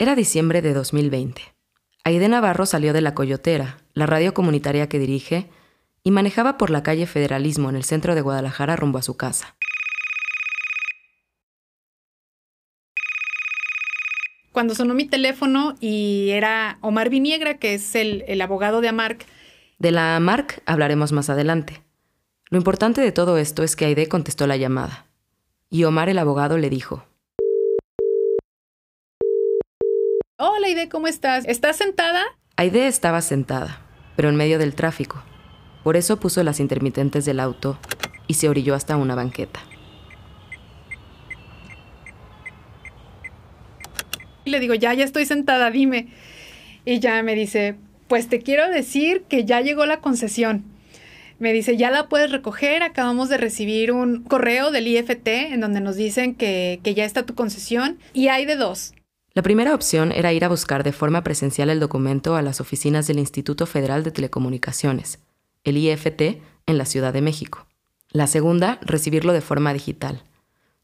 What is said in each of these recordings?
Era diciembre de 2020. Aide Navarro salió de La Coyotera, la radio comunitaria que dirige, y manejaba por la calle Federalismo en el centro de Guadalajara rumbo a su casa. Cuando sonó mi teléfono y era Omar Viniegra, que es el, el abogado de Amarc. De la Amarc hablaremos más adelante. Lo importante de todo esto es que Aide contestó la llamada. Y Omar el abogado le dijo, Hola Aide, ¿cómo estás? ¿Estás sentada? Aide estaba sentada, pero en medio del tráfico. Por eso puso las intermitentes del auto y se orilló hasta una banqueta. Y le digo, ya, ya estoy sentada, dime. Y ya me dice, pues te quiero decir que ya llegó la concesión. Me dice, ya la puedes recoger, acabamos de recibir un correo del IFT en donde nos dicen que, que ya está tu concesión y hay de dos. La primera opción era ir a buscar de forma presencial el documento a las oficinas del Instituto Federal de Telecomunicaciones, el IFT, en la Ciudad de México. La segunda, recibirlo de forma digital,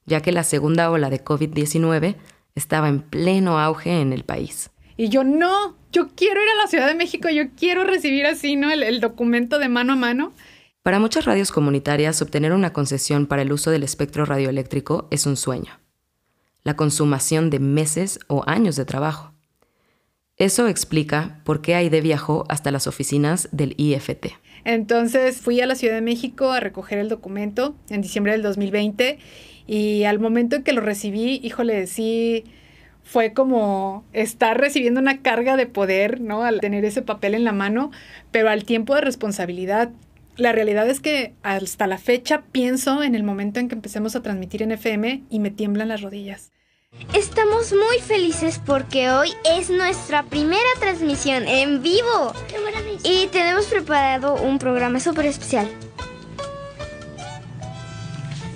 ya que la segunda ola de COVID-19 estaba en pleno auge en el país. Y yo no, yo quiero ir a la Ciudad de México, yo quiero recibir así, ¿no? El, el, documento de mano a mano. Para muchas radios comunitarias, obtener una concesión para el uso del espectro radioeléctrico es un sueño la consumación de meses o años de trabajo. Eso explica por qué Aide viajó hasta las oficinas del IFT. Entonces fui a la Ciudad de México a recoger el documento en diciembre del 2020 y al momento en que lo recibí, híjole, sí fue como estar recibiendo una carga de poder, ¿no? Al tener ese papel en la mano, pero al tiempo de responsabilidad. La realidad es que hasta la fecha pienso en el momento en que empecemos a transmitir en FM y me tiemblan las rodillas. Estamos muy felices porque hoy es nuestra primera transmisión en vivo. Y tenemos preparado un programa súper especial.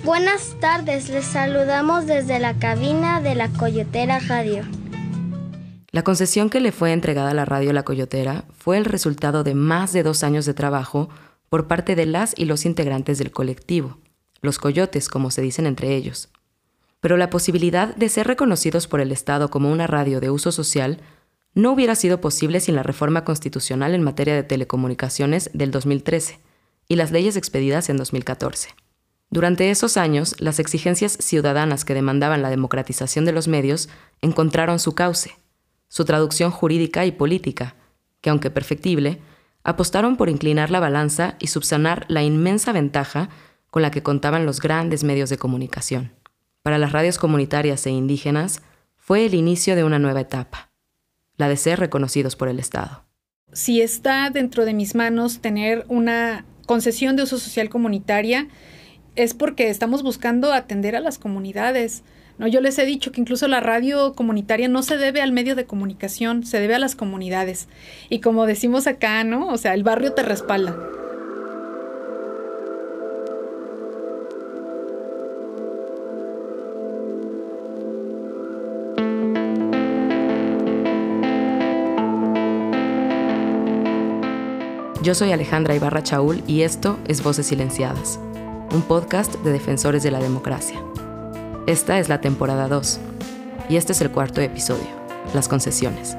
Buenas tardes, les saludamos desde la cabina de la Coyotera Radio. La concesión que le fue entregada a la radio La Coyotera fue el resultado de más de dos años de trabajo por parte de las y los integrantes del colectivo, los coyotes como se dicen entre ellos pero la posibilidad de ser reconocidos por el Estado como una radio de uso social no hubiera sido posible sin la reforma constitucional en materia de telecomunicaciones del 2013 y las leyes expedidas en 2014. Durante esos años, las exigencias ciudadanas que demandaban la democratización de los medios encontraron su cauce, su traducción jurídica y política, que aunque perfectible, apostaron por inclinar la balanza y subsanar la inmensa ventaja con la que contaban los grandes medios de comunicación para las radios comunitarias e indígenas fue el inicio de una nueva etapa, la de ser reconocidos por el Estado. Si está dentro de mis manos tener una concesión de uso social comunitaria, es porque estamos buscando atender a las comunidades. ¿no? Yo les he dicho que incluso la radio comunitaria no se debe al medio de comunicación, se debe a las comunidades. Y como decimos acá, ¿no? O sea, el barrio te respalda. Yo soy Alejandra Ibarra Chaul y esto es Voces Silenciadas, un podcast de defensores de la democracia. Esta es la temporada 2 y este es el cuarto episodio, las concesiones.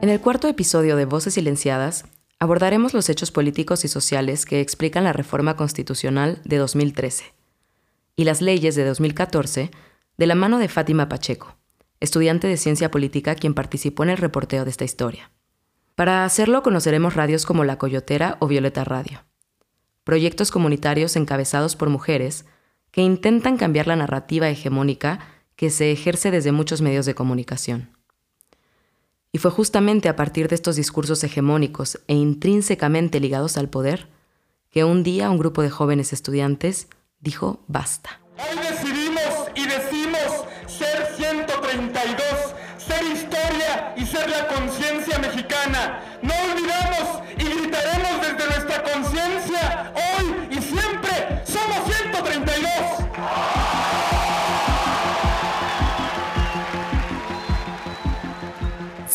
En el cuarto episodio de Voces Silenciadas abordaremos los hechos políticos y sociales que explican la reforma constitucional de 2013 y las leyes de 2014 de la mano de Fátima Pacheco, estudiante de ciencia política quien participó en el reporteo de esta historia. Para hacerlo conoceremos radios como La Coyotera o Violeta Radio, proyectos comunitarios encabezados por mujeres que intentan cambiar la narrativa hegemónica que se ejerce desde muchos medios de comunicación. Y fue justamente a partir de estos discursos hegemónicos e intrínsecamente ligados al poder que un día un grupo de jóvenes estudiantes dijo basta.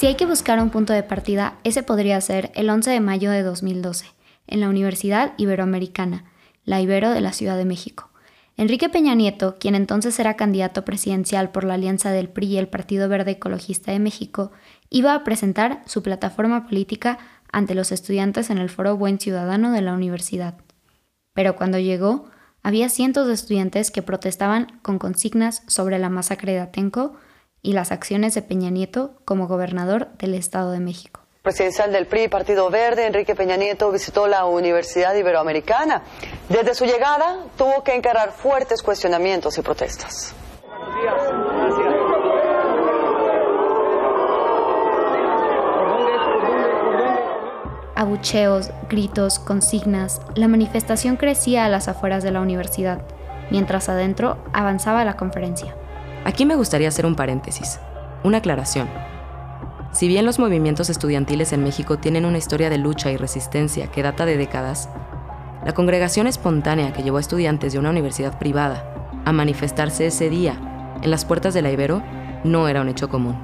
Si hay que buscar un punto de partida, ese podría ser el 11 de mayo de 2012, en la Universidad Iberoamericana, la Ibero de la Ciudad de México. Enrique Peña Nieto, quien entonces era candidato presidencial por la alianza del PRI y el Partido Verde Ecologista de México, iba a presentar su plataforma política ante los estudiantes en el Foro Buen Ciudadano de la universidad. Pero cuando llegó, había cientos de estudiantes que protestaban con consignas sobre la masacre de Atenco y las acciones de Peña Nieto como gobernador del Estado de México presidencial del PRI, Partido Verde, Enrique Peña Nieto, visitó la Universidad Iberoamericana. Desde su llegada tuvo que encarar fuertes cuestionamientos y protestas. Abucheos, gritos, consignas, la manifestación crecía a las afueras de la universidad, mientras adentro avanzaba la conferencia. Aquí me gustaría hacer un paréntesis, una aclaración. Si bien los movimientos estudiantiles en México tienen una historia de lucha y resistencia que data de décadas, la congregación espontánea que llevó a estudiantes de una universidad privada a manifestarse ese día en las puertas de la Ibero no era un hecho común.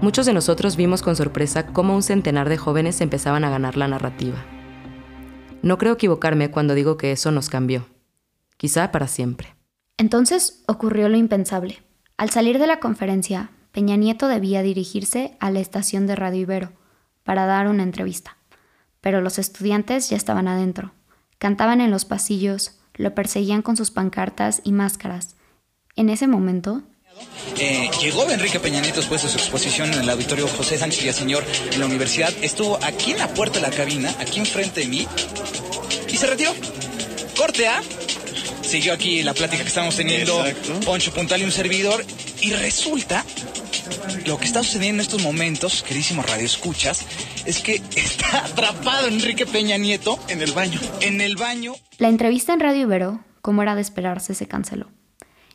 Muchos de nosotros vimos con sorpresa cómo un centenar de jóvenes empezaban a ganar la narrativa. No creo equivocarme cuando digo que eso nos cambió, quizá para siempre. Entonces ocurrió lo impensable. Al salir de la conferencia, Peña Nieto debía dirigirse a la estación de Radio Ibero para dar una entrevista. Pero los estudiantes ya estaban adentro. Cantaban en los pasillos, lo perseguían con sus pancartas y máscaras. En ese momento... Eh, llegó Enrique Peña Nieto después de su exposición en el auditorio José Sánchez Villaseñor en la universidad. Estuvo aquí en la puerta de la cabina, aquí enfrente de mí, y se retiró. Corte A. Siguió aquí la plática que estamos teniendo, Poncho Puntal y un servidor, y resulta lo que está sucediendo en estos momentos, queridísimos radioescuchas, es que está atrapado Enrique Peña Nieto en el baño. En el baño. La entrevista en Radio Ibero, como era de esperarse, se canceló.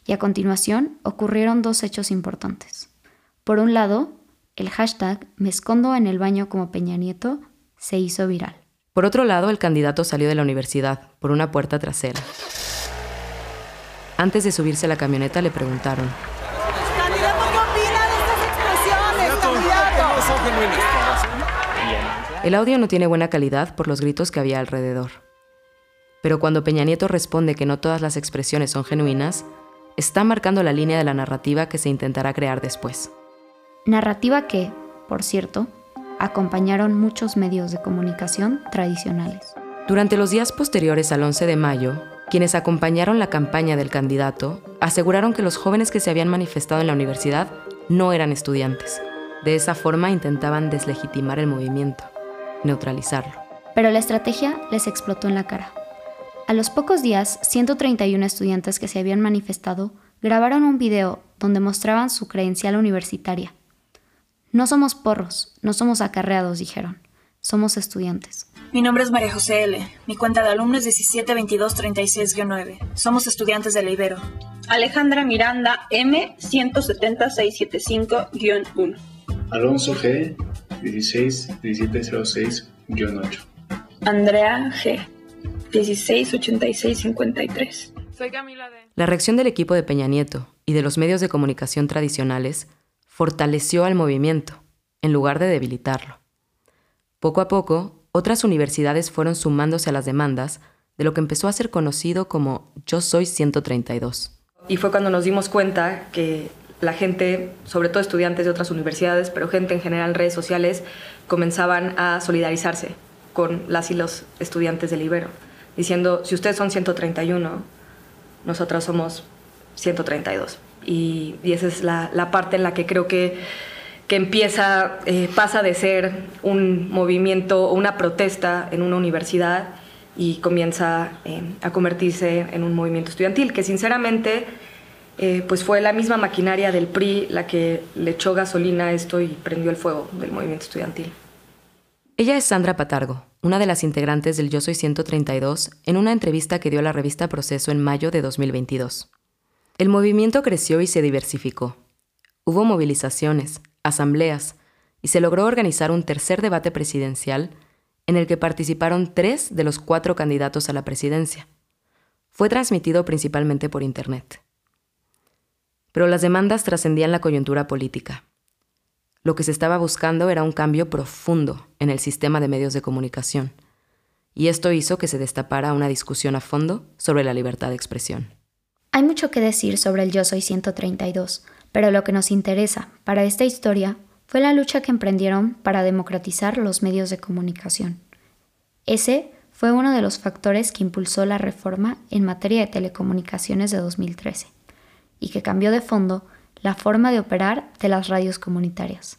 Y a continuación ocurrieron dos hechos importantes. Por un lado, el hashtag Me escondo en el baño como Peña Nieto se hizo viral. Por otro lado, el candidato salió de la universidad por una puerta trasera. Antes de subirse a la camioneta le preguntaron, El audio no tiene buena calidad por los gritos que había alrededor. Pero cuando Peña Nieto responde que no todas las expresiones son genuinas, está marcando la línea de la narrativa que se intentará crear después. Narrativa que, por cierto, acompañaron muchos medios de comunicación tradicionales. Durante los días posteriores al 11 de mayo, quienes acompañaron la campaña del candidato aseguraron que los jóvenes que se habían manifestado en la universidad no eran estudiantes. De esa forma intentaban deslegitimar el movimiento neutralizarlo. Pero la estrategia les explotó en la cara. A los pocos días, 131 estudiantes que se habían manifestado grabaron un video donde mostraban su credencial universitaria. No somos porros, no somos acarreados, dijeron. Somos estudiantes. Mi nombre es María José L. Mi cuenta de alumnos es 172236-9. Somos estudiantes de la Ibero. Alejandra Miranda M. 17675-1. Alonso G. 16 1706-8. Andrea G. 168653. Soy Camila de... La reacción del equipo de Peña Nieto y de los medios de comunicación tradicionales fortaleció al movimiento, en lugar de debilitarlo. Poco a poco, otras universidades fueron sumándose a las demandas de lo que empezó a ser conocido como Yo Soy 132. Y fue cuando nos dimos cuenta que la gente, sobre todo estudiantes de otras universidades, pero gente en general en redes sociales, comenzaban a solidarizarse con las y los estudiantes del Ibero, diciendo, si ustedes son 131, nosotros somos 132. Y, y esa es la, la, parte en la que creo que, que empieza, eh, pasa de ser un movimiento una protesta en una universidad y comienza eh, a convertirse en un movimiento estudiantil, que sinceramente eh, pues fue la misma maquinaria del PRI la que le echó gasolina a esto y prendió el fuego del movimiento estudiantil. Ella es Sandra Patargo, una de las integrantes del Yo Soy 132, en una entrevista que dio a la revista Proceso en mayo de 2022. El movimiento creció y se diversificó. Hubo movilizaciones, asambleas, y se logró organizar un tercer debate presidencial en el que participaron tres de los cuatro candidatos a la presidencia. Fue transmitido principalmente por Internet pero las demandas trascendían la coyuntura política. Lo que se estaba buscando era un cambio profundo en el sistema de medios de comunicación. Y esto hizo que se destapara una discusión a fondo sobre la libertad de expresión. Hay mucho que decir sobre el Yo Soy 132, pero lo que nos interesa para esta historia fue la lucha que emprendieron para democratizar los medios de comunicación. Ese fue uno de los factores que impulsó la reforma en materia de telecomunicaciones de 2013 y que cambió de fondo la forma de operar de las radios comunitarias.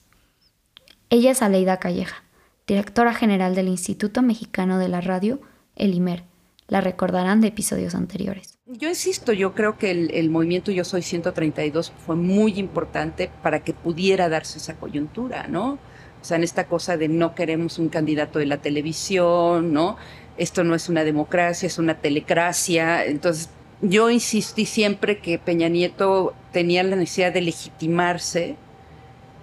Ella es Aleida Calleja, directora general del Instituto Mexicano de la Radio, el IMER. La recordarán de episodios anteriores. Yo insisto, yo creo que el, movimiento Yo Soy 132 fue muy importante para que pudiera darse esa coyuntura, ¿no? O sea, en esta cosa de no queremos un candidato de la televisión, ¿no? Esto no es una democracia, es una telecracia. Entonces, yo insistí siempre que Peña Nieto tenía la necesidad de legitimarse,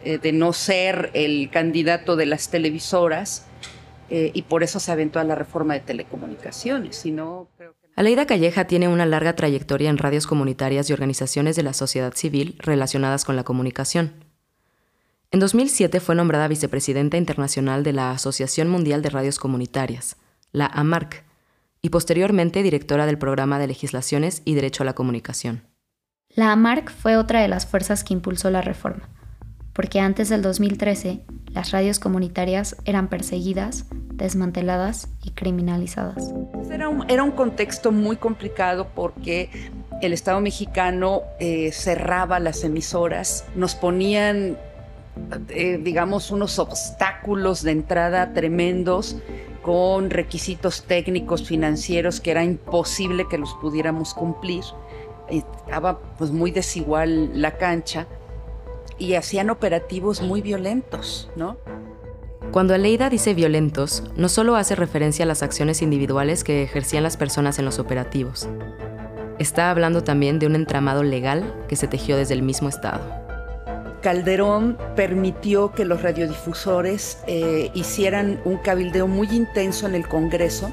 eh, de no ser el candidato de las televisoras, eh, y por eso se aventó a la reforma de telecomunicaciones. Si Aleida Calleja tiene una larga trayectoria en radios comunitarias y organizaciones de la sociedad civil relacionadas con la comunicación. En 2007 fue nombrada vicepresidenta internacional de la Asociación Mundial de Radios Comunitarias, la AMARC, y posteriormente directora del Programa de Legislaciones y Derecho a la Comunicación. La AMARC fue otra de las fuerzas que impulsó la reforma, porque antes del 2013 las radios comunitarias eran perseguidas, desmanteladas y criminalizadas. Era un, era un contexto muy complicado porque el Estado mexicano eh, cerraba las emisoras, nos ponían, eh, digamos, unos obstáculos de entrada tremendos con requisitos técnicos, financieros, que era imposible que los pudiéramos cumplir. Estaba pues muy desigual la cancha y hacían operativos muy violentos, ¿no? Cuando Aleida dice violentos, no solo hace referencia a las acciones individuales que ejercían las personas en los operativos. Está hablando también de un entramado legal que se tejió desde el mismo Estado. Calderón permitió que los radiodifusores eh, hicieran un cabildeo muy intenso en el Congreso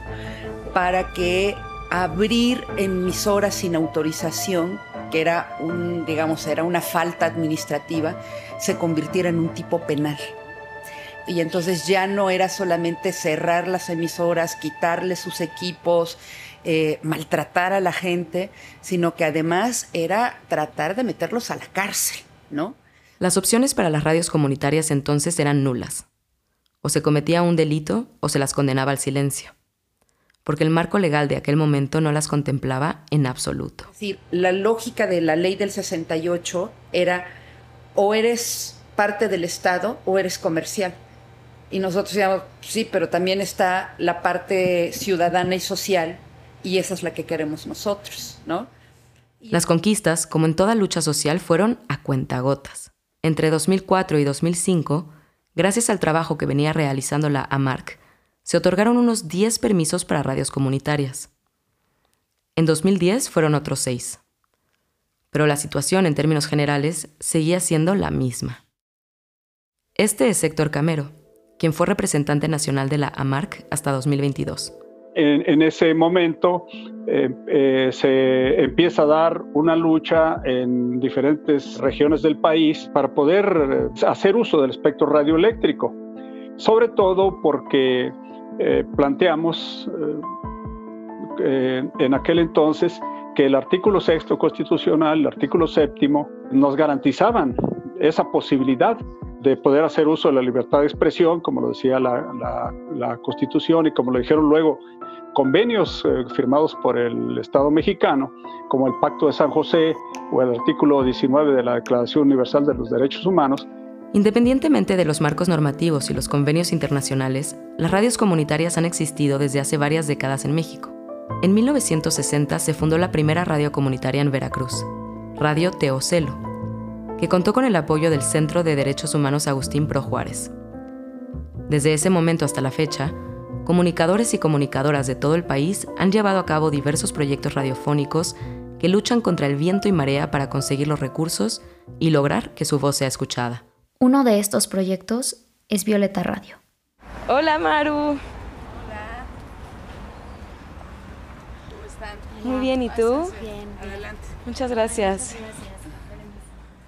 para que abrir emisoras sin autorización, que era un, digamos, era una falta administrativa, se convirtiera en un tipo penal. Y entonces ya no era solamente cerrar las emisoras, quitarle sus equipos, eh, maltratar a la gente, sino que además era tratar de meterlos a la cárcel, ¿no? Las opciones para las radios comunitarias entonces eran nulas. O se cometía un delito o se las condenaba al silencio. Porque el marco legal de aquel momento no las contemplaba en absoluto. Es la lógica de la ley del 68 era o eres parte del Estado o eres comercial. Y nosotros decíamos, sí, pero también está la parte ciudadana y social, y esa es la que queremos nosotros, ¿no? Las conquistas, como en toda lucha social, fueron a cuentagotas. Entre 2004 y 2005, gracias al trabajo que venía realizando la AMARC, se otorgaron unos 10 permisos para radios comunitarias. En 2010 fueron otros 6. Pero la situación en términos generales seguía siendo la misma. Este es Héctor Camero, quien fue representante nacional de la AMARC hasta 2022 en, ese momento eh, eh, se empieza a dar una lucha en diferentes regiones del país para poder eh, hacer uso del espectro radioeléctrico, sobre todo porque planteamos en aquel entonces que el artículo sexto constitucional, el artículo séptimo, nos garantizaban esa posibilidad de poder hacer uso de la libertad de expresión, como lo decía la, la, Constitución y como lo dijeron luego convenios eh, firmados por el Estado mexicano, como el Pacto de San José o el artículo 19 de la Declaración Universal de los Derechos Humanos. Independientemente de los marcos normativos y los convenios internacionales, las radios comunitarias han existido desde hace varias décadas en México. En 1960 se fundó la primera radio comunitaria en Veracruz, Radio Teocelo, que contó con el apoyo del Centro de Derechos Humanos Agustín Pro Juárez. Desde ese momento hasta la fecha, comunicadores y comunicadoras de todo el país han llevado a cabo diversos proyectos radiofónicos que luchan contra el viento y marea para conseguir los recursos y lograr que su voz sea escuchada. Uno de estos proyectos es Violeta Radio. Hola Maru. Hola. ¿Cómo están? Muy bien, ¿y tú? Bien. Adelante. Muchas gracias.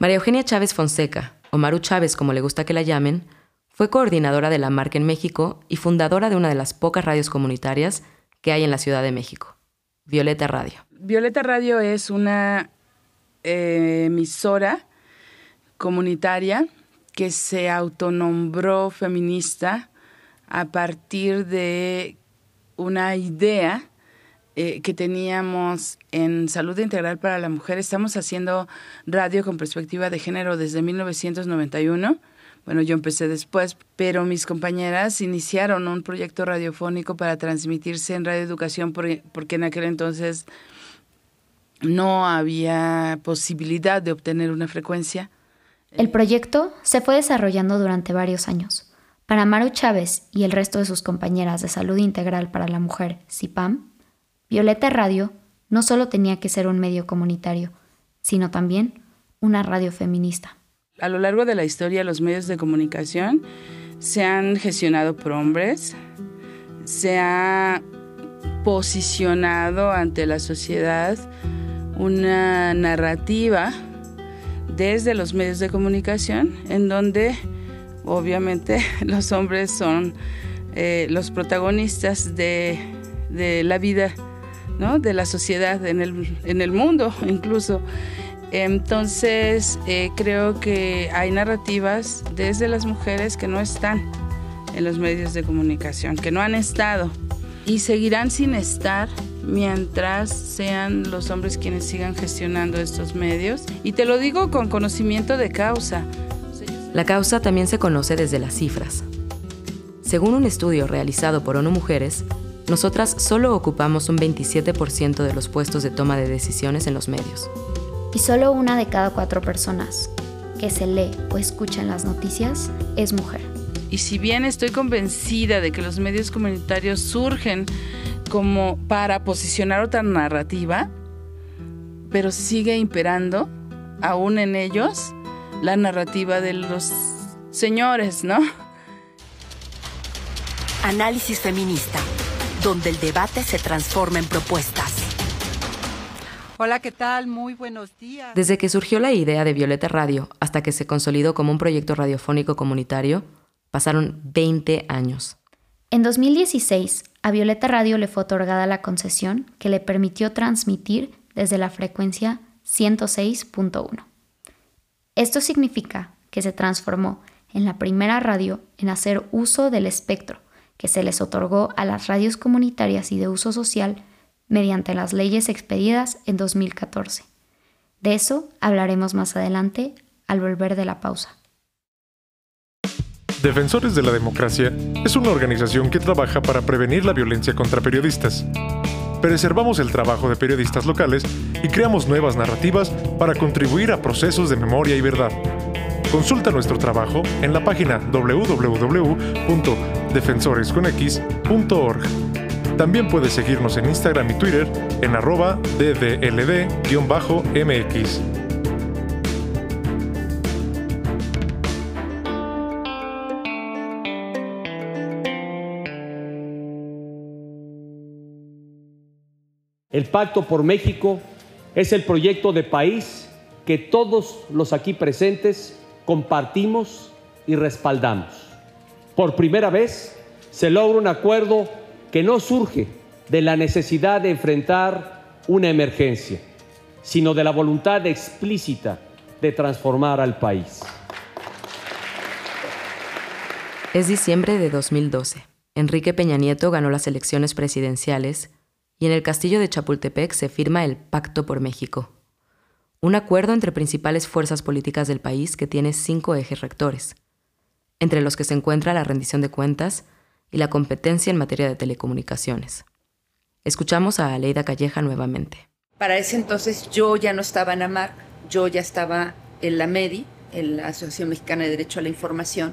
María Eugenia Chávez Fonseca, o Maru Chávez como le gusta que la llamen, fue coordinadora de la marca en México y fundadora de una de las pocas radios comunitarias que hay en la Ciudad de México, Violeta Radio. Violeta Radio es una eh, emisora comunitaria que se autonombró feminista a partir de una idea eh, que teníamos en Salud Integral para la Mujer. Estamos haciendo radio con perspectiva de género desde 1991. Bueno, yo empecé después, pero mis compañeras iniciaron un proyecto radiofónico para transmitirse en Radio Educación porque en aquel entonces no había posibilidad de obtener una frecuencia. El proyecto se fue desarrollando durante varios años. Para Maru Chávez y el resto de sus compañeras de Salud Integral para la Mujer, CIPAM, Violeta Radio no solo tenía que ser un medio comunitario, sino también una radio feminista. A lo largo de la historia, los medios de comunicación se han gestionado por hombres, se ha posicionado ante la sociedad una narrativa desde los medios de comunicación en donde obviamente los hombres son eh, los protagonistas de, la vida, ¿no? de la sociedad, en el, en el mundo incluso. Entonces eh, creo que hay narrativas desde las mujeres que no están en los medios de comunicación, que no han estado y seguirán sin estar mientras sean los hombres quienes sigan gestionando estos medios. Y te lo digo con conocimiento de causa. La causa también se conoce desde las cifras. Según un estudio realizado por ONU Mujeres, nosotras solo ocupamos un 27% de los puestos de toma de decisiones en los medios. Y solo una de cada cuatro personas que se lee o escucha en las noticias es mujer. Y si bien estoy convencida de que los medios comunitarios surgen como para posicionar otra narrativa, pero sigue imperando aún en ellos la narrativa de los señores, ¿no? Análisis feminista, donde el debate se transforma en propuestas. Hola, ¿qué tal? Muy buenos días. Desde que surgió la idea de Violeta Radio hasta que se consolidó como un proyecto radiofónico comunitario, pasaron 20 años. En 2016, a Violeta Radio le fue otorgada la concesión que le permitió transmitir desde la frecuencia 106.1. Esto significa que se transformó en la primera radio en hacer uso del espectro que se les otorgó a las radios comunitarias y de uso social mediante las leyes expedidas en 2014. De eso hablaremos más adelante al volver de la pausa. Defensores de la Democracia es una organización que trabaja para prevenir la violencia contra periodistas. Preservamos el trabajo de periodistas locales y creamos nuevas narrativas para contribuir a procesos de memoria y verdad. Consulta nuestro trabajo en la página www.defensoresconx.org. También puedes seguirnos en Instagram y Twitter en arroba ddld-mx. El Pacto por México es el proyecto de país que todos los aquí presentes compartimos y respaldamos. Por primera vez se logra un acuerdo que no surge de la necesidad de enfrentar una emergencia, sino de la voluntad explícita de transformar al país. Es diciembre de 2012. Enrique Peña Nieto ganó las elecciones presidenciales y en el castillo de Chapultepec se firma el Pacto por México, un acuerdo entre principales fuerzas políticas del país que tiene cinco ejes rectores, entre los que se encuentra la rendición de cuentas y la competencia en materia de telecomunicaciones. Escuchamos a Aleida Calleja nuevamente. Para ese entonces yo ya no estaba en AMAR, yo ya estaba en la MEDI, en la Asociación Mexicana de Derecho a la Información,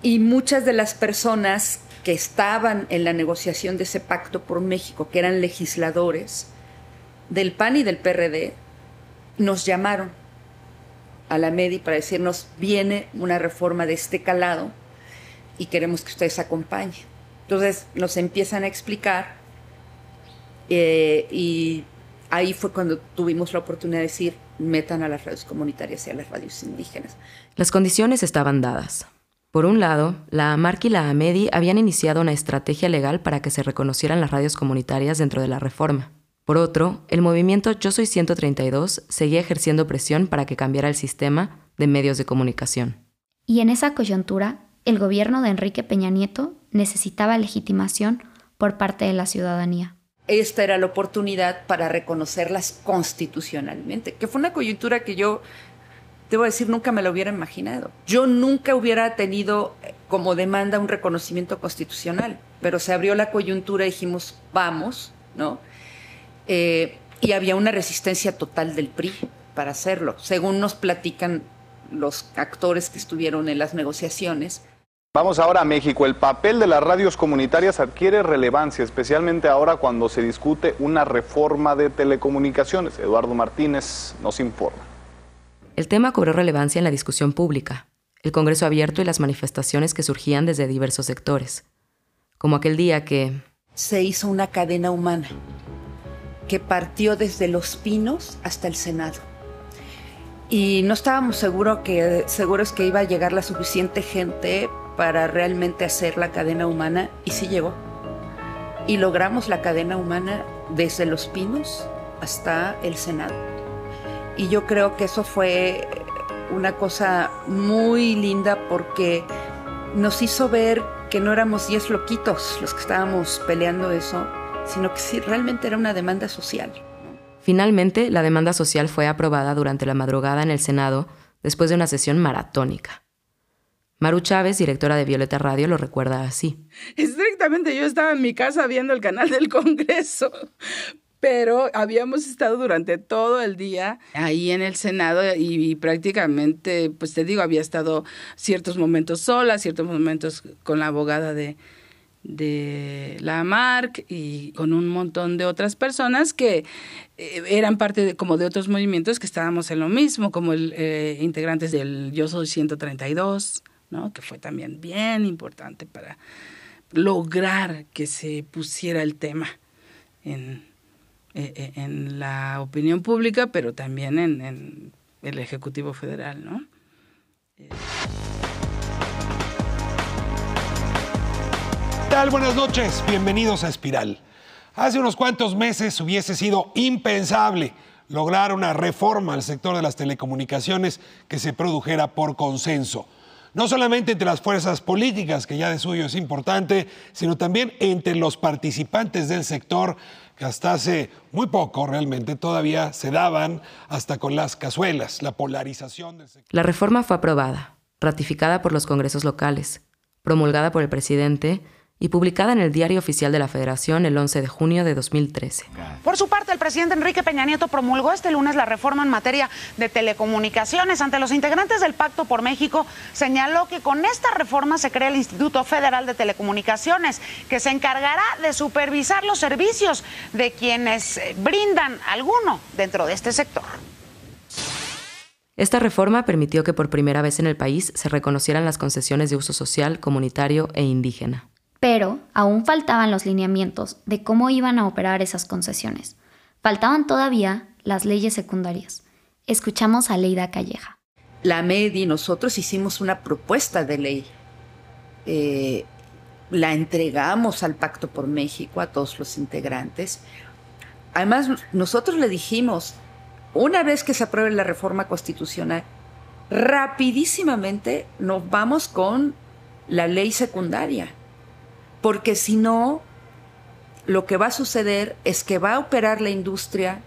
y muchas de las personas que estaban en la negociación de ese pacto por México, que eran legisladores del PAN y del PRD, nos llamaron a la MEDI para decirnos, viene una reforma de este calado y queremos que ustedes acompañen. Entonces nos empiezan a explicar eh, y ahí fue cuando tuvimos la oportunidad de decir, metan a las radios comunitarias y a las radios indígenas. Las condiciones estaban dadas. Por un lado, la AMARC y la AMEDI habían iniciado una estrategia legal para que se reconocieran las radios comunitarias dentro de la reforma. Por otro, el movimiento Yo Soy 132 seguía ejerciendo presión para que cambiara el sistema de medios de comunicación. Y en esa coyuntura, el gobierno de Enrique Peña Nieto necesitaba legitimación por parte de la ciudadanía. Esta era la oportunidad para reconocerlas constitucionalmente, que fue una coyuntura que yo debo decir, nunca me lo hubiera imaginado. Yo nunca hubiera tenido eh, como demanda un reconocimiento constitucional, pero se abrió la coyuntura y dijimos, vamos, ¿no? Eh, y había una resistencia total del PRI para hacerlo, según nos platican los actores que estuvieron en las negociaciones. Vamos ahora a México. El papel de las radios comunitarias adquiere relevancia, especialmente ahora cuando se discute una reforma de telecomunicaciones. Eduardo Martínez nos informa. El tema cobró relevancia en la discusión pública, el Congreso abierto y las manifestaciones que surgían desde diversos sectores. Como aquel día que... Se hizo una cadena humana que partió desde Los Pinos hasta el Senado. Y no estábamos seguro que, seguros que iba a llegar la suficiente gente para realmente hacer la cadena humana y sí llegó. Y logramos la cadena humana desde Los Pinos hasta el Senado. Y yo creo que eso fue una cosa muy linda porque nos hizo ver que no éramos diez loquitos los que estábamos peleando eso, sino que sí, realmente era una demanda social. Finalmente, la demanda social fue aprobada durante la madrugada en el Senado después de una sesión maratónica. Maru Chávez, directora de Violeta Radio, lo recuerda así. Estrictamente yo estaba en mi casa viendo el canal del Congreso, pero habíamos estado durante todo el día ahí en el Senado y, prácticamente, pues te digo, había estado ciertos momentos sola, ciertos momentos con la abogada de, de la MARC y con un montón de otras personas que eh, eran parte de, como de otros movimientos que estábamos en lo mismo, como el, eh, integrantes del Yo Soy 132, ¿no? que fue también bien importante para lograr que se pusiera el tema en, eh, en la opinión pública, pero también en, en el Ejecutivo Federal. ¿no? Tal? Buenas noches, bienvenidos a Espiral. Hace unos cuantos meses hubiese sido impensable lograr una reforma al sector de las telecomunicaciones que se produjera por consenso. No solamente entre las fuerzas políticas, que ya de suyo es importante, sino también entre los participantes del sector, que hasta hace muy poco realmente todavía se daban hasta con las cazuelas, la polarización del sector. La reforma fue aprobada, ratificada por los congresos locales, promulgada por el presidente y publicada en el Diario Oficial de la Federación el 11 de junio de 2013. Por su parte, el presidente Enrique Peña Nieto promulgó este lunes la reforma en materia de telecomunicaciones. Ante los integrantes del Pacto por México, señaló que con esta reforma se crea el Instituto Federal de Telecomunicaciones, que se encargará de supervisar los servicios de quienes brindan alguno dentro de este sector. Esta reforma permitió que por primera vez en el país se reconocieran las concesiones de uso social, comunitario e indígena pero aún faltaban los lineamientos de cómo iban a operar esas concesiones. Faltaban todavía las leyes secundarias. Escuchamos a Leida Calleja. La MEDI, nosotros hicimos una propuesta de ley. Eh, la entregamos al Pacto por México, a todos los integrantes. Además, nosotros le dijimos, una vez que se apruebe la reforma constitucional, rapidísimamente nos vamos con la ley secundaria porque si no, lo que va a suceder es que va a operar la industria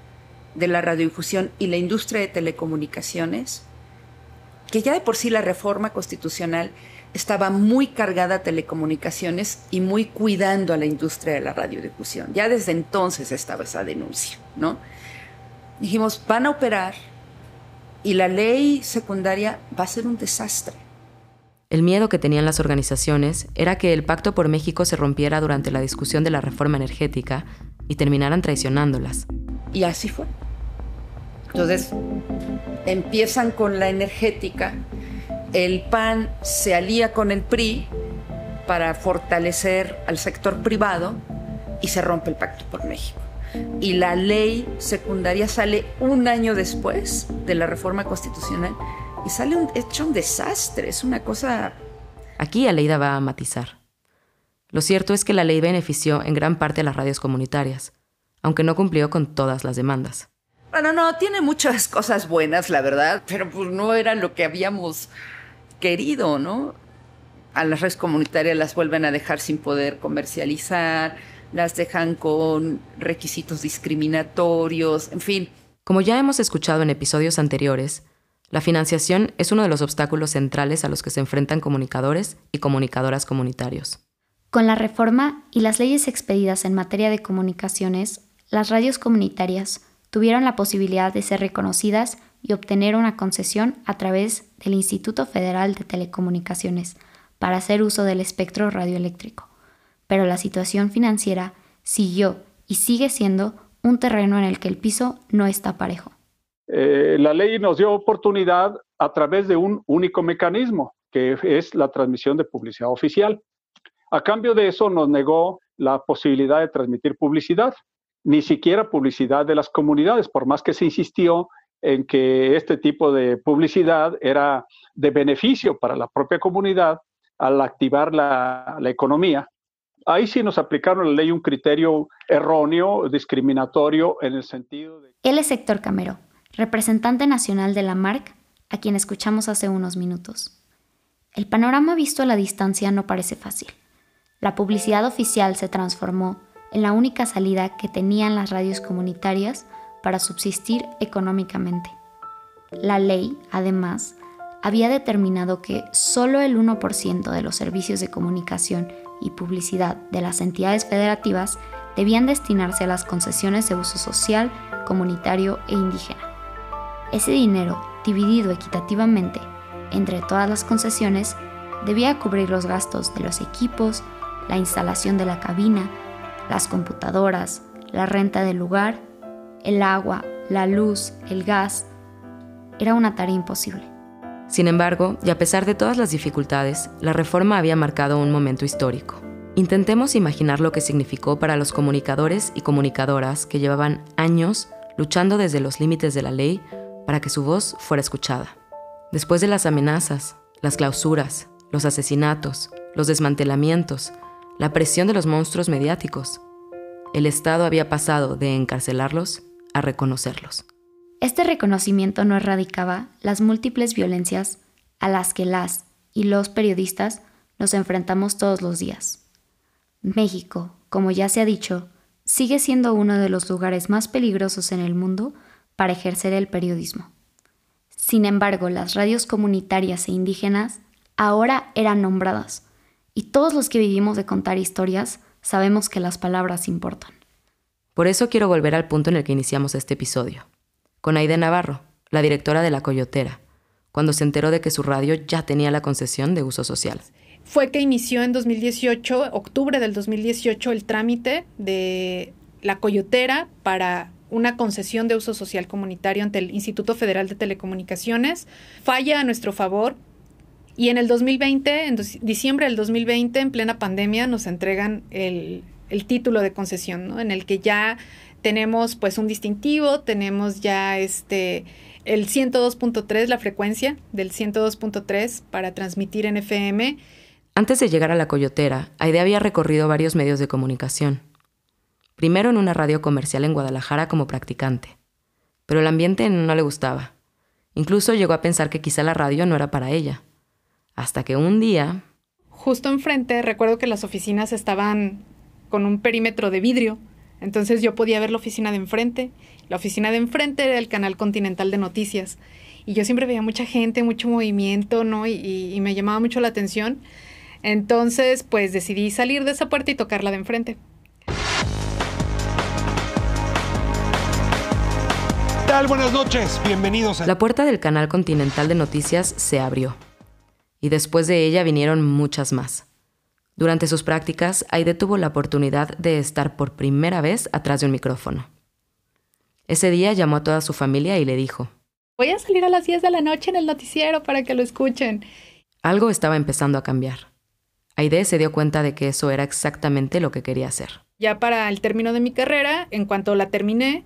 de la radiodifusión y la industria de telecomunicaciones, que ya de por sí la reforma constitucional estaba muy cargada a telecomunicaciones y muy cuidando a la industria de la radiodifusión. Ya desde entonces estaba esa denuncia, ¿no? Dijimos, van a operar y la ley secundaria va a ser un desastre. El miedo que tenían las organizaciones era que el Pacto por México se rompiera durante la discusión de la reforma energética y terminaran traicionándolas. Y así fue. Entonces, empiezan con la energética, el PAN se alía con el PRI para fortalecer al sector privado y se rompe el Pacto por México. y la ley secundaria sale un año después de la reforma constitucional y sale un, hecho un desastre, es una cosa... Aquí Aleida va a matizar. Lo cierto es que la ley benefició en gran parte a las radios comunitarias, aunque no cumplió con todas las demandas. Bueno, no, tiene muchas cosas buenas, la verdad, pero pues no era lo que habíamos querido, ¿no? A las redes comunitarias las vuelven a dejar sin poder comercializar, las dejan con requisitos discriminatorios, en fin. Como ya hemos escuchado en episodios anteriores, la financiación es uno de los obstáculos centrales a los que se enfrentan comunicadores y comunicadoras comunitarios. Con la reforma y las leyes expedidas en materia de comunicaciones, las radios comunitarias tuvieron la posibilidad de ser reconocidas y obtener una concesión a través del Instituto Federal de Telecomunicaciones para hacer uso del espectro radioeléctrico. Pero la situación financiera siguió y sigue siendo un terreno en el que el piso no está parejo. Eh, la ley nos dio oportunidad a través de un único mecanismo, que es la transmisión de publicidad oficial. A cambio de eso nos negó la posibilidad de transmitir publicidad, ni siquiera publicidad de las comunidades, por más que se insistió en que este tipo de publicidad era de beneficio para la propia comunidad al activar la, la economía. Ahí sí nos aplicaron la ley un criterio erróneo, discriminatorio en el sentido de... Él es Héctor Camero, representante nacional de la MARC, a quien escuchamos hace unos minutos. El panorama visto a la distancia no parece fácil la publicidad oficial se transformó en la única salida que tenían las radios comunitarias para subsistir económicamente. La ley, además, había determinado que solo el 1% de los servicios de comunicación y publicidad de las entidades federativas debían destinarse a las concesiones de uso social, comunitario e indígena. Ese dinero, dividido equitativamente entre todas las concesiones, debía cubrir los gastos de los equipos, la instalación de la cabina, las computadoras, la renta del lugar, el agua, la luz, el gas. Era una tarea imposible. Sin embargo, y a pesar de todas las dificultades, la reforma había marcado un momento histórico. Intentemos imaginar lo que significó para los comunicadores y comunicadoras que llevaban años luchando desde los límites de la ley para que su voz fuera escuchada. Después de las amenazas, las clausuras, los asesinatos, los desmantelamientos, la presión de los monstruos mediáticos. El Estado había pasado de encarcelarlos a reconocerlos. Este reconocimiento no erradicaba las múltiples violencias a las que las y los periodistas nos enfrentamos todos los días. México, como ya se ha dicho, sigue siendo uno de los lugares más peligrosos en el mundo para ejercer el periodismo. Sin embargo, las radios comunitarias e indígenas ahora eran nombradas y todos los que vivimos de contar historias sabemos que las palabras importan. Por eso quiero volver al punto en el que iniciamos este episodio, con Aide Navarro, la directora de La Coyotera, cuando se enteró de que su radio ya tenía la concesión de uso social. Fue que inició en 2018, octubre del 2018, el trámite de La Coyotera para una concesión de uso social comunitario ante el Instituto Federal de Telecomunicaciones. Falla a nuestro favor y en el 2020, en diciembre del 2020, en plena pandemia, nos entregan el, título de concesión, ¿no? En el que ya tenemos pues un distintivo, tenemos ya este el 102.3, la frecuencia del 102.3 para transmitir en FM. Antes de llegar a la Coyotera, Aide había recorrido varios medios de comunicación. Primero en una radio comercial en Guadalajara como practicante. Pero el ambiente no le gustaba. Incluso llegó a pensar que quizá la radio no era para ella. Hasta que un día... Justo enfrente, recuerdo que las oficinas estaban con un perímetro de vidrio, entonces yo podía ver la oficina de enfrente. La oficina de enfrente era el canal continental de noticias. Y yo siempre veía mucha gente, mucho movimiento, ¿no? Y, me llamaba mucho la atención. Entonces, pues decidí salir de esa puerta y tocarla de enfrente. Tal? Buenas noches, bienvenidos a... La puerta del canal continental de noticias se abrió y después de ella vinieron muchas más. Durante sus prácticas, Aide tuvo la oportunidad de estar por primera vez atrás de un micrófono. Ese día llamó a toda su familia y le dijo, Voy a salir a las 10 de la noche en el noticiero para que lo escuchen. Algo estaba empezando a cambiar. Aide se dio cuenta de que eso era exactamente lo que quería hacer. Ya para el término de mi carrera, en cuanto la terminé,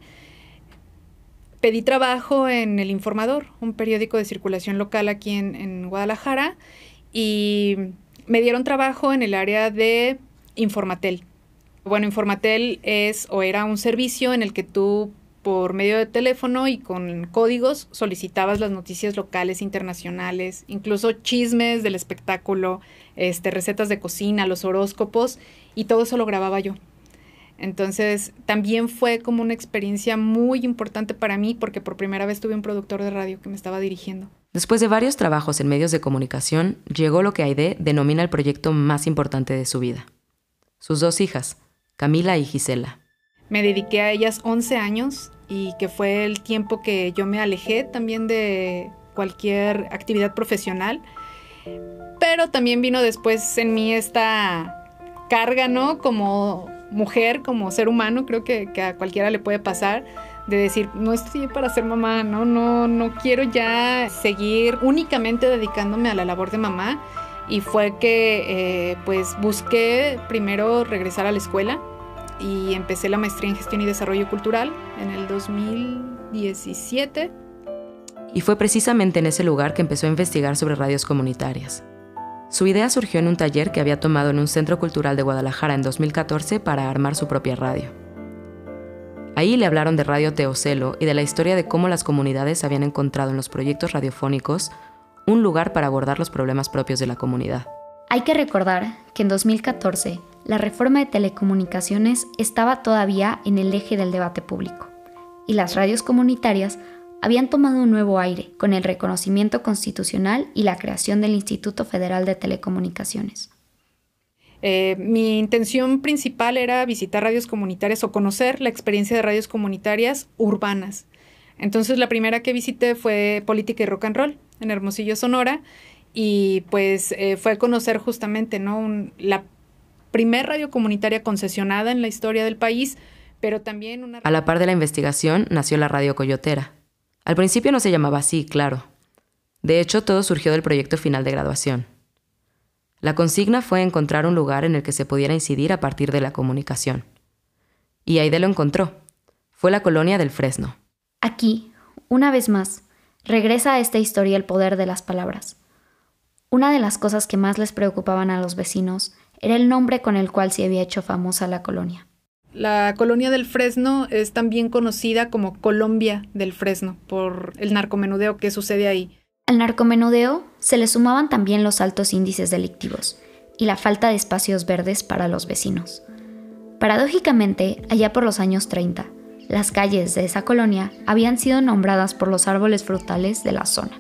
pedí trabajo en El Informador, un periódico de circulación local aquí en, en Guadalajara, y me dieron trabajo en el área de Informatel. Bueno, Informatel es o era un servicio en el que tú por medio de teléfono y con códigos solicitabas las noticias locales, internacionales, incluso chismes del espectáculo, este, recetas de cocina, los horóscopos, y todo eso lo grababa yo. Entonces, también fue como una experiencia muy importante para mí porque por primera vez tuve un productor de radio que me estaba dirigiendo. Después de varios trabajos en medios de comunicación, llegó lo que Aide denomina el proyecto más importante de su vida. Sus dos hijas, Camila y Gisela. Me dediqué a ellas 11 años y que fue el tiempo que yo me alejé también de cualquier actividad profesional. Pero también vino después en mí esta carga, ¿no? Como mujer, como ser humano, creo que, a cualquiera le puede pasar, de decir, no estoy para ser mamá, ¿no? No, no quiero ya seguir únicamente dedicándome a la labor de mamá. Y fue que eh, pues busqué primero regresar a la escuela, y empecé la maestría en gestión y desarrollo cultural en el 2017. Y fue precisamente en ese lugar que empezó a investigar sobre radios comunitarias. Su idea surgió en un taller que había tomado en un centro cultural de Guadalajara en 2014 para armar su propia radio. Ahí le hablaron de Radio Teocelo y de la historia de cómo las comunidades habían encontrado en los proyectos radiofónicos un lugar para abordar los problemas propios de la comunidad. Hay que recordar que en 2014 la reforma de telecomunicaciones estaba todavía en el eje del debate público y las radios comunitarias habían tomado un nuevo aire con el reconocimiento constitucional y la creación del Instituto Federal de Telecomunicaciones. Eh, mi intención principal era visitar radios comunitarias o conocer la experiencia de radios comunitarias urbanas. Entonces la primera que visité fue Política y Rock and Roll en Hermosillo, Sonora, y pues eh, fue conocer justamente ¿no? la primer radio comunitaria concesionada en la historia del país, pero también una... A la par de la investigación nació la Radio Coyotera. Al principio no se llamaba así, claro. De hecho, todo surgió del proyecto final de graduación. La consigna fue encontrar un lugar en el que se pudiera incidir a partir de la comunicación. Y Aide lo encontró. Fue la colonia del Fresno. Aquí, una vez más, regresa a esta historia el poder de las palabras. Una de las cosas que más les preocupaban a los vecinos era el nombre con el cual se había hecho famosa la colonia. La colonia del Fresno es también conocida como Colombia del Fresno por el narcomenudeo que sucede ahí. Al narcomenudeo se le sumaban también los altos índices delictivos y la falta de espacios verdes para los vecinos. Paradójicamente, allá por los años 30, las calles de esa colonia habían sido nombradas por los árboles frutales de la zona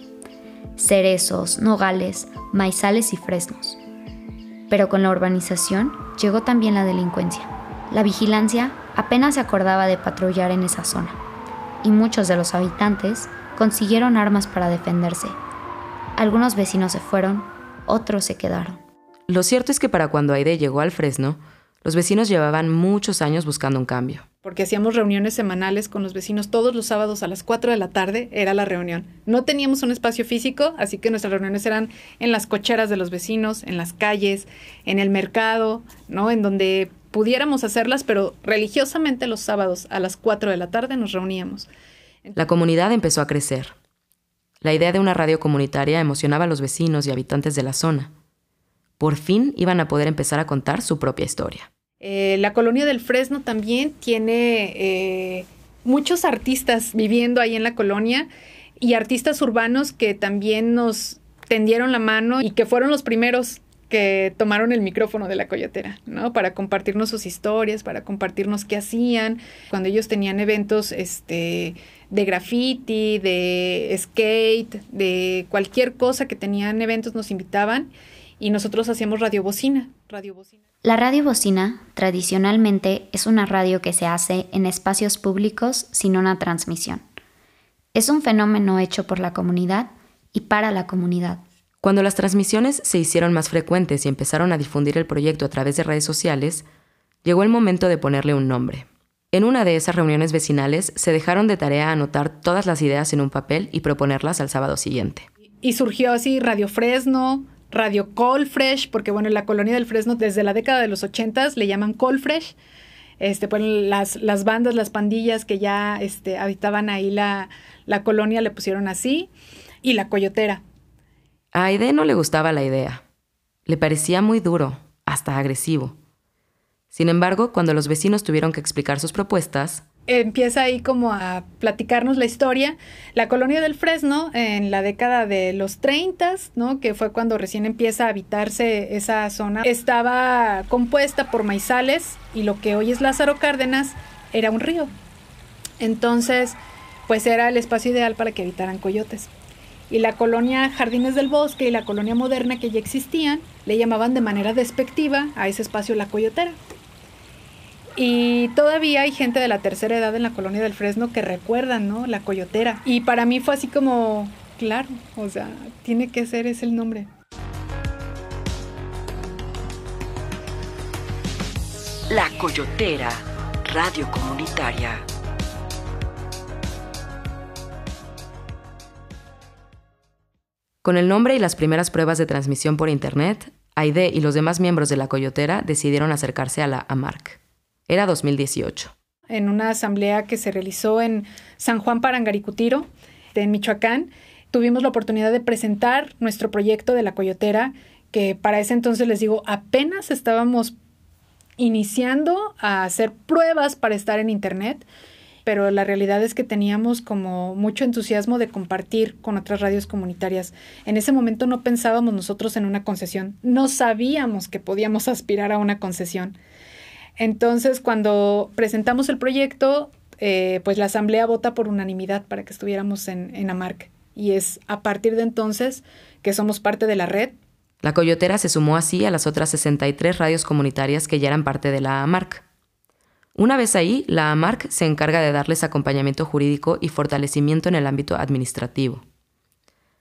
cerezos, nogales, maizales y fresnos. Pero con la urbanización llegó también la delincuencia. La vigilancia apenas se acordaba de patrullar en esa zona, y muchos de los habitantes consiguieron armas para defenderse. Algunos vecinos se fueron, otros se quedaron. Lo cierto es que para cuando Aide llegó al Fresno, los vecinos llevaban muchos años buscando un cambio. Porque hacíamos reuniones semanales con los vecinos todos los sábados a las 4 de la tarde, era la reunión. No teníamos un espacio físico, así que nuestras reuniones eran en las cocheras de los vecinos, en las calles, en el mercado, ¿no? En donde pudiéramos hacerlas, pero religiosamente los sábados a las 4 de la tarde nos reuníamos. La comunidad empezó a crecer. La idea de una radio comunitaria emocionaba a los vecinos y habitantes de la zona. Por fin iban a poder empezar a contar su propia historia. Eh, la colonia del Fresno también tiene eh, muchos artistas viviendo ahí en la colonia y artistas urbanos que también nos tendieron la mano y que fueron los primeros que tomaron el micrófono de la coyotera, ¿no? Para compartirnos sus historias, para compartirnos qué hacían. Cuando ellos tenían eventos este, de graffiti, de skate, de cualquier cosa que tenían eventos, nos invitaban y nosotros hacíamos radiobocina. radiobocina. La radiobocina tradicionalmente es una radio que se hace en espacios públicos sin una transmisión. Es un fenómeno hecho por la comunidad y para la comunidad. Cuando las transmisiones se hicieron más frecuentes y empezaron a difundir el proyecto a través de redes sociales, llegó el momento de ponerle un nombre. En una de esas reuniones vecinales se dejaron de tarea anotar todas las ideas en un papel y proponerlas al sábado siguiente. Y surgió así Radio Fresno, Radio Colfresh, porque bueno, en la colonia del Fresno desde la década de los 80 le llaman Colfresh. este, pues las, las bandas, las pandillas que ya este, habitaban ahí la, la colonia le pusieron así, y la coyotera. A Aide no le gustaba la idea. Le parecía muy duro, hasta agresivo. Sin embargo, cuando los vecinos tuvieron que explicar sus propuestas, empieza ahí como a platicarnos la historia. La colonia del Fresno, en la década de los 30, ¿no? que fue cuando recién empieza a habitarse esa zona, estaba compuesta por maizales y lo que hoy es Lázaro Cárdenas era un río. Entonces, pues era el espacio ideal para que habitaran coyotes. Y la colonia Jardines del Bosque y la colonia moderna que ya existían le llamaban de manera despectiva a ese espacio la coyotera. Y todavía hay gente de la tercera edad en la colonia del Fresno que recuerdan, ¿no? La coyotera. Y para mí fue así como, claro, o sea, tiene que ser ese el nombre. La Coyotera, radio comunitaria. Con el nombre y las primeras pruebas de transmisión por Internet, Aide y los demás miembros de la Coyotera decidieron acercarse a la AMARC. Era 2018. En una asamblea que se realizó en San Juan Parangaricutiro, en Michoacán, tuvimos la oportunidad de presentar nuestro proyecto de la Coyotera, que para ese entonces les digo, apenas estábamos iniciando a hacer pruebas para estar en Internet, pero la realidad es que teníamos como mucho entusiasmo de compartir con otras radios comunitarias. En ese momento no pensábamos nosotros en una concesión, no sabíamos que podíamos aspirar a una concesión. Entonces, cuando presentamos el proyecto, eh, pues la Asamblea vota por unanimidad para que estuviéramos en, en AMARC. Y es a partir de entonces que somos parte de la red. La Coyotera se sumó así a las otras 63 radios comunitarias que ya eran parte de la AMARC. Una vez ahí, la AMARC se encarga de darles acompañamiento jurídico y fortalecimiento en el ámbito administrativo.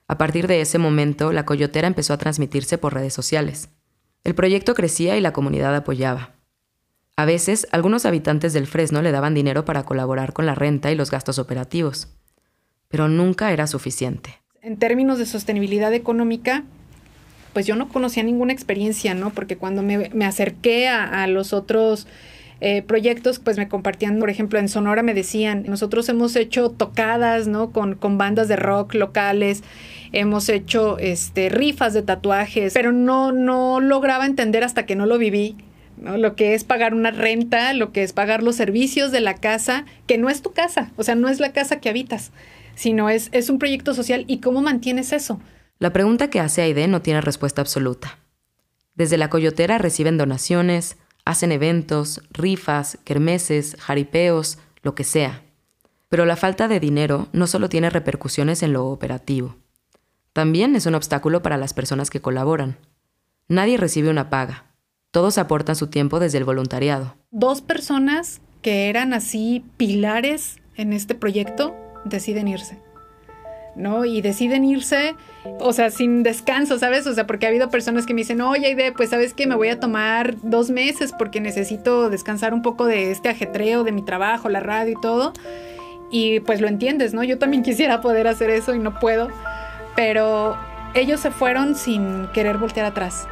A partir de ese momento, la Coyotera empezó a transmitirse por redes sociales. El proyecto crecía y la comunidad apoyaba. A veces, algunos habitantes del Fresno le daban dinero para colaborar con la renta y los gastos operativos, pero nunca era suficiente. En términos de sostenibilidad económica, pues yo no conocía ninguna experiencia, ¿no? Porque cuando me, acerqué a, los otros eh, proyectos, pues me compartían, por ejemplo, en Sonora me decían, nosotros hemos hecho tocadas, ¿no? Con, con bandas de rock locales, hemos hecho este, rifas de tatuajes, pero no, no lograba entender hasta que no lo viví lo que es pagar una renta, lo que es pagar los servicios de la casa, que no es tu casa, o sea, no es la casa que habitas, sino es, es un proyecto social y cómo mantienes eso. La pregunta que hace Aide no tiene respuesta absoluta. Desde la coyotera reciben donaciones, hacen eventos, rifas, kermeses, jaripeos, lo que sea. Pero la falta de dinero no solo tiene repercusiones en lo operativo. También es un obstáculo para las personas que colaboran. Nadie recibe una paga, todos aportan su tiempo desde el voluntariado. Dos personas que eran así pilares en este proyecto deciden irse. ¿No? Y deciden irse, o sea, sin descanso, ¿sabes? O sea, porque ha habido personas que me dicen, oye, Aide, pues sabes que me voy a tomar dos meses porque necesito descansar un poco de este ajetreo de mi trabajo, la radio y todo. Y pues lo entiendes, ¿no? Yo también quisiera poder hacer eso y no puedo. Pero ellos se fueron sin querer voltear atrás.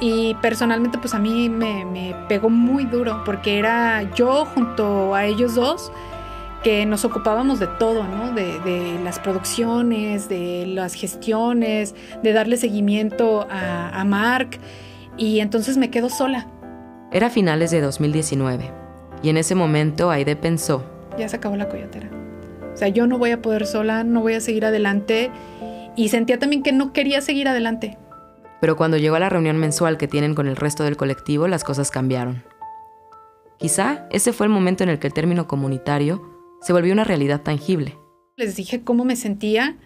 Y personalmente pues a mí me, pegó muy duro porque era yo junto a ellos dos que nos ocupábamos de todo, ¿no? De, las producciones, de las gestiones, de darle seguimiento a, a Mark. Y entonces me quedo sola. Era finales de 2019 y en ese momento Aide pensó. Ya se acabó la coyotera. O sea, yo no voy a poder sola, no voy a seguir adelante. Y sentía también que no quería seguir adelante pero cuando llegó a la reunión mensual que tienen con el resto del colectivo, las cosas cambiaron. Quizá ese fue el momento en el que el término comunitario se volvió una realidad tangible. Les dije cómo me sentía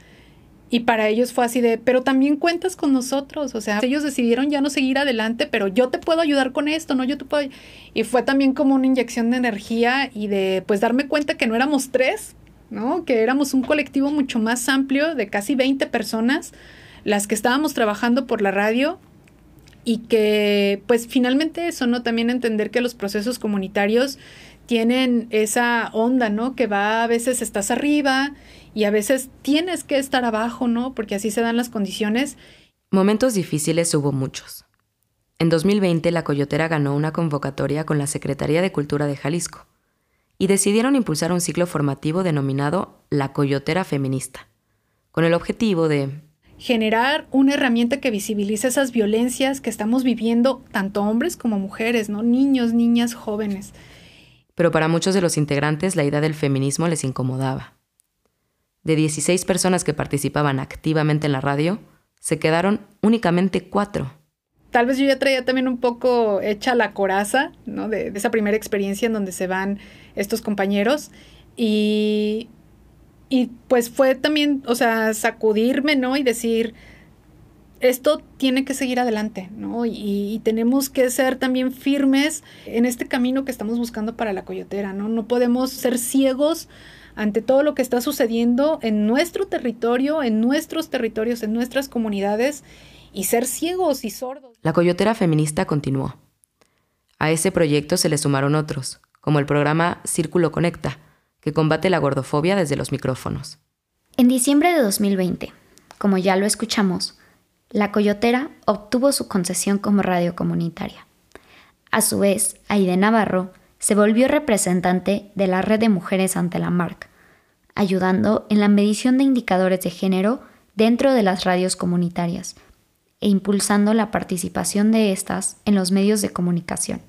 y para ellos fue así de, pero también cuentas con nosotros, o sea, ellos decidieron ya no seguir adelante, pero yo te puedo ayudar con esto, ¿no? Yo te puedo... Y fue también como una inyección de energía y de, pues, darme cuenta que no éramos tres, ¿no? Que éramos un colectivo mucho más amplio de casi 20 personas las que estábamos trabajando por la radio y que pues finalmente eso, ¿no? También entender que los procesos comunitarios tienen esa onda, ¿no? Que va a veces estás arriba y a veces tienes que estar abajo, ¿no? Porque así se dan las condiciones. Momentos difíciles hubo muchos. En 2020 la Coyotera ganó una convocatoria con la Secretaría de Cultura de Jalisco y decidieron impulsar un ciclo formativo denominado La Coyotera Feminista, con el objetivo de generar una herramienta que visibilice esas violencias que estamos viviendo tanto hombres como mujeres, ¿no? Niños, niñas, jóvenes. Pero para muchos de los integrantes la idea del feminismo les incomodaba. De 16 personas que participaban activamente en la radio, se quedaron únicamente cuatro. Tal vez yo ya traía también un poco hecha la coraza, ¿no? De, esa primera experiencia en donde se van estos compañeros. Y y pues fue también, o sea, sacudirme, ¿no? Y decir, esto tiene que seguir adelante, ¿no? Y, tenemos que ser también firmes en este camino que estamos buscando para la coyotera, ¿no? No podemos ser ciegos ante todo lo que está sucediendo en nuestro territorio, en nuestros territorios, en nuestras comunidades, y ser ciegos y sordos. La coyotera feminista continuó. A ese proyecto se le sumaron otros, como el programa Círculo Conecta, que combate la gordofobia desde los micrófonos. En diciembre de 2020, como ya lo escuchamos, la Coyotera obtuvo su concesión como radio comunitaria. A su vez, Aide Navarro se volvió representante de la red de mujeres ante la MARC, ayudando en la medición de indicadores de género dentro de las radios comunitarias e impulsando la participación de estas en los medios de comunicación.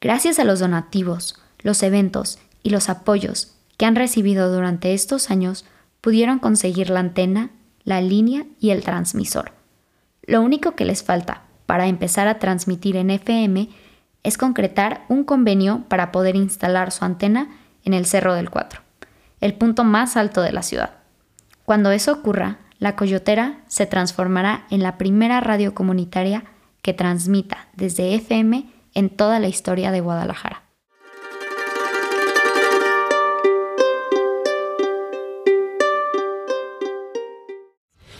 Gracias a los donativos, los eventos y los apoyos que han recibido durante estos años pudieron conseguir la antena, la línea y el transmisor. Lo único que les falta para empezar a transmitir en FM es concretar un convenio para poder instalar su antena en el Cerro del Cuatro, el punto más alto de la ciudad. Cuando eso ocurra, la Coyotera se transformará en la primera radio comunitaria que transmita desde FM en toda la historia de Guadalajara.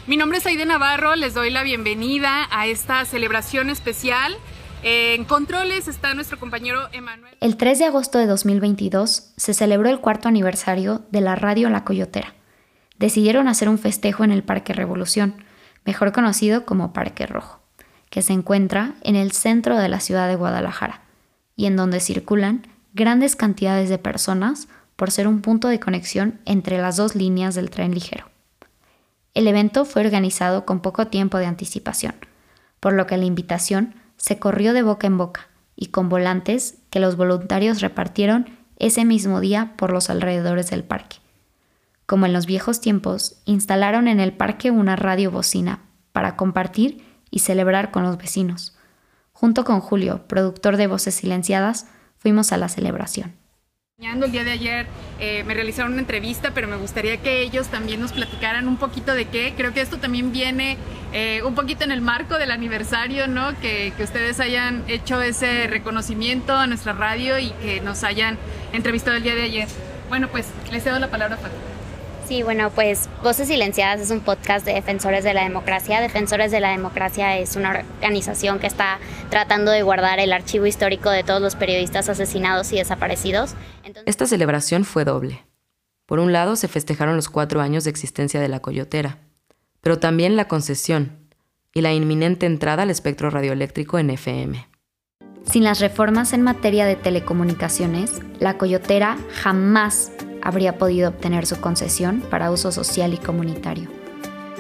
Mi nombre es Aide Navarro, les doy la bienvenida a esta celebración especial. En controles está nuestro compañero Emanuel. El 3 de agosto de 2022 se celebró el cuarto aniversario de la radio La Coyotera. Decidieron hacer un festejo en el Parque Revolución, mejor conocido como Parque Rojo, que se encuentra en el centro de la ciudad de Guadalajara y en donde circulan grandes cantidades de personas por ser un punto de conexión entre las dos líneas del tren ligero. El evento fue organizado con poco tiempo de anticipación, por lo que la invitación se corrió de boca en boca y con volantes que los voluntarios repartieron ese mismo día por los alrededores del parque. Como en los viejos tiempos, instalaron en el parque una radio bocina para compartir y celebrar con los vecinos. Junto con Julio, productor de Voces Silenciadas, fuimos a la celebración. El día de ayer eh, me realizaron una entrevista, pero me gustaría que ellos también nos platicaran un poquito de qué. Creo que esto también viene eh, un poquito en el marco del aniversario, ¿no? Que, ustedes hayan hecho ese reconocimiento a nuestra radio y que nos hayan entrevistado el día de ayer. Bueno, pues les cedo la palabra a. Sí, bueno, pues Voces Silenciadas es un podcast de defensores de la democracia. Defensores de la democracia es una organización que está tratando de guardar el archivo histórico de todos los periodistas asesinados y desaparecidos. Esta celebración fue doble. Por un lado, se festejaron los cuatro años de existencia de la Coyotera, pero también la concesión y la inminente entrada al espectro radioeléctrico en FM. Sin las reformas en materia de telecomunicaciones, la Coyotera jamás habría podido obtener su concesión para uso social y comunitario.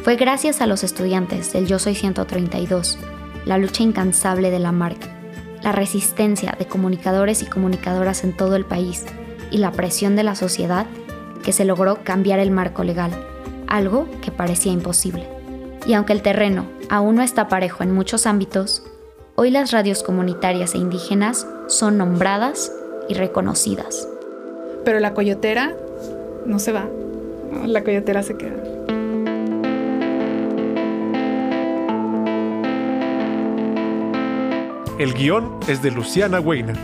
Fue gracias a los estudiantes del Yo Soy 132, la lucha incansable de la marca, la resistencia de comunicadores y comunicadoras en todo el país y la presión de la sociedad que se logró cambiar el marco legal, algo que parecía imposible. Y aunque el terreno aún no está parejo en muchos ámbitos, hoy las radios comunitarias e indígenas son nombradas y reconocidas. Pero la coyotera no se va. La coyotera se queda. El guion es de Luciana Weiner.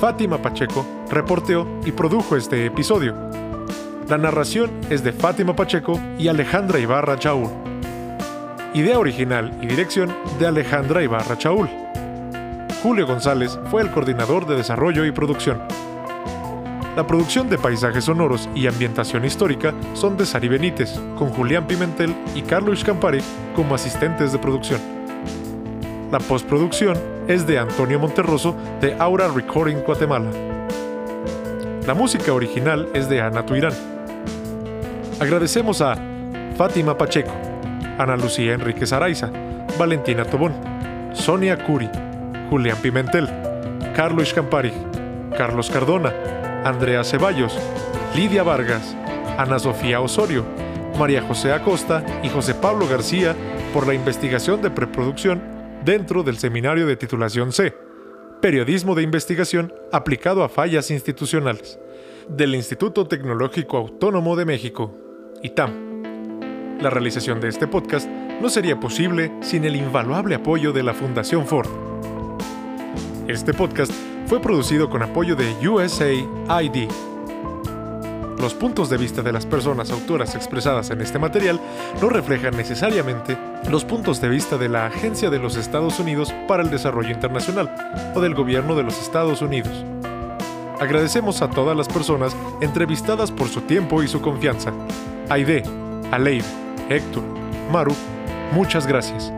Fátima Pacheco reporteó y produjo este episodio. La narración es de Fátima Pacheco y Alejandra Ibarra Chaul. Idea original y dirección de Alejandra Ibarra Chaul. Julio González fue el coordinador de desarrollo y producción. La producción de paisajes sonoros y ambientación histórica son de Sari Benítez, con Julián Pimentel y Carlos Campari como asistentes de producción. La postproducción es de Antonio Monterroso de Aura Recording Guatemala. La música original es de Ana Tuirán. Agradecemos a Fátima Pacheco, Ana Lucía Enríquez Araiza, Valentina Tobón, Sonia Curi, Julián Pimentel, Carlos Campari, Carlos Cardona, Andrea Ceballos, Lidia Vargas, Ana Sofía Osorio, María José Acosta y José Pablo García por la investigación de preproducción dentro del Seminario de Titulación C, Periodismo de Investigación aplicado a fallas institucionales, del Instituto Tecnológico Autónomo de México, ITAM. La realización de este podcast no sería posible sin el invaluable apoyo de la Fundación Ford. Este podcast fue producido con apoyo de USAID. Los puntos de vista de las personas autoras expresadas en este material no reflejan necesariamente los puntos de vista de la Agencia de los Estados Unidos para el Desarrollo Internacional o del Gobierno de los Estados Unidos. Agradecemos a todas las personas entrevistadas por su tiempo y su confianza. Aide, Aleid, Héctor, Maru, muchas gracias.